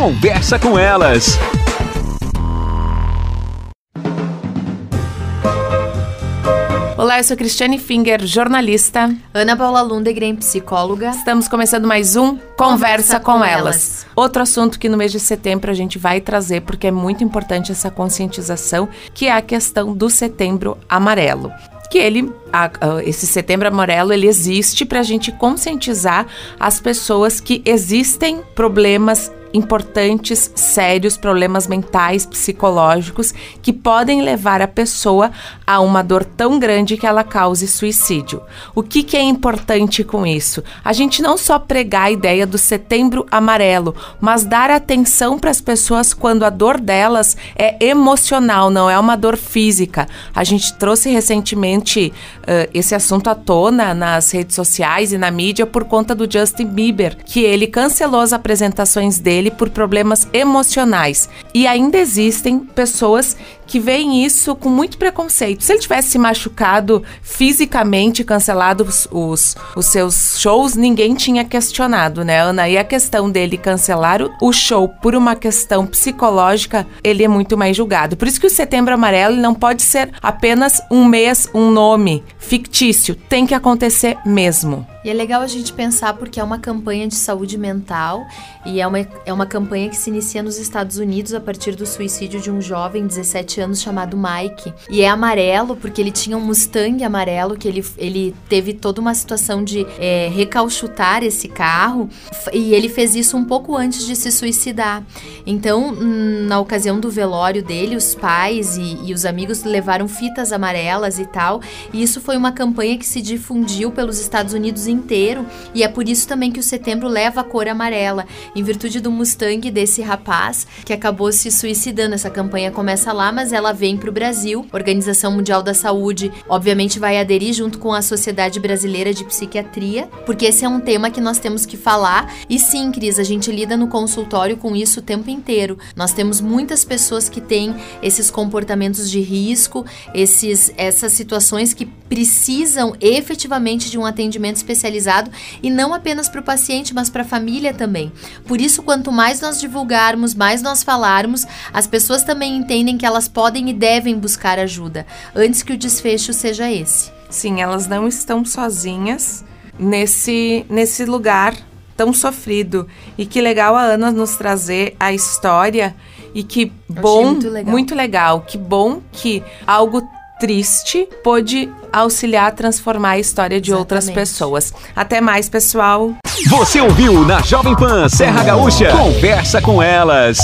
Conversa com elas. Olá, eu sou Cristiane Finger, jornalista. Ana Paula Lundegren, psicóloga. Estamos começando mais um Conversa, Conversa com, com elas. elas. Outro assunto que no mês de setembro a gente vai trazer, porque é muito importante essa conscientização, que é a questão do setembro amarelo que ele, a, a, esse setembro amarelo, ele existe para a gente conscientizar as pessoas que existem problemas importantes, sérios problemas mentais, psicológicos que podem levar a pessoa a uma dor tão grande que ela cause suicídio. O que, que é importante com isso? A gente não só pregar a ideia do setembro amarelo, mas dar atenção para as pessoas quando a dor delas é emocional, não é uma dor física. A gente trouxe recentemente uh, esse assunto à tona nas redes sociais e na mídia por conta do Justin Bieber, que ele cancelou as apresentações dele dele por problemas emocionais. E ainda existem pessoas que veem isso com muito preconceito. Se ele tivesse se machucado fisicamente, cancelado os, os, os, seus shows, ninguém tinha questionado, né, Ana? E a questão dele cancelar o, show por uma questão psicológica, ele é muito mais julgado. Por isso que o Setembro Amarelo não pode ser apenas um mês, um nome fictício. Tem que acontecer mesmo. E é legal a gente pensar porque é uma campanha de saúde mental e é uma, é uma campanha que se inicia nos Estados Unidos a partir do suicídio de um jovem de 17 anos chamado Mike. E é amarelo porque ele tinha um Mustang amarelo que ele, ele teve toda uma situação de é, recalchutar esse carro e ele fez isso um pouco antes de se suicidar. Então, na ocasião do velório dele, os pais e, e os amigos levaram fitas amarelas e tal. E isso foi uma campanha que se difundiu pelos Estados Unidos inteiro e é por isso também que o setembro leva a cor amarela, em virtude do Mustang desse rapaz que acabou se suicidando. Essa campanha começa lá, mas ela vem para o Brasil. A Organização Mundial da Saúde, obviamente, vai aderir junto com a Sociedade Brasileira de Psiquiatria, porque esse é um tema que nós temos que falar. E sim, Cris, a gente lida no consultório com isso o tempo inteiro. Nós temos muitas pessoas que têm esses comportamentos de risco, esses, essas situações que precisam efetivamente de um atendimento especializado e não apenas para o paciente, mas para a família também. Por isso, quanto mais nós divulgarmos, mais nós falarmos, as pessoas também entendem que elas podem e devem buscar ajuda, antes que o desfecho seja esse. Sim, elas não estão sozinhas nesse, nesse lugar tão sofrido. E que legal a Ana nos trazer a história e que bom, muito legal. muito legal, que bom que algo triste pôde auxiliar a transformar a história de Exatamente. outras pessoas. Até mais, pessoal. Você ouviu na Jovem Pan Serra Gaúcha? Conversa com elas.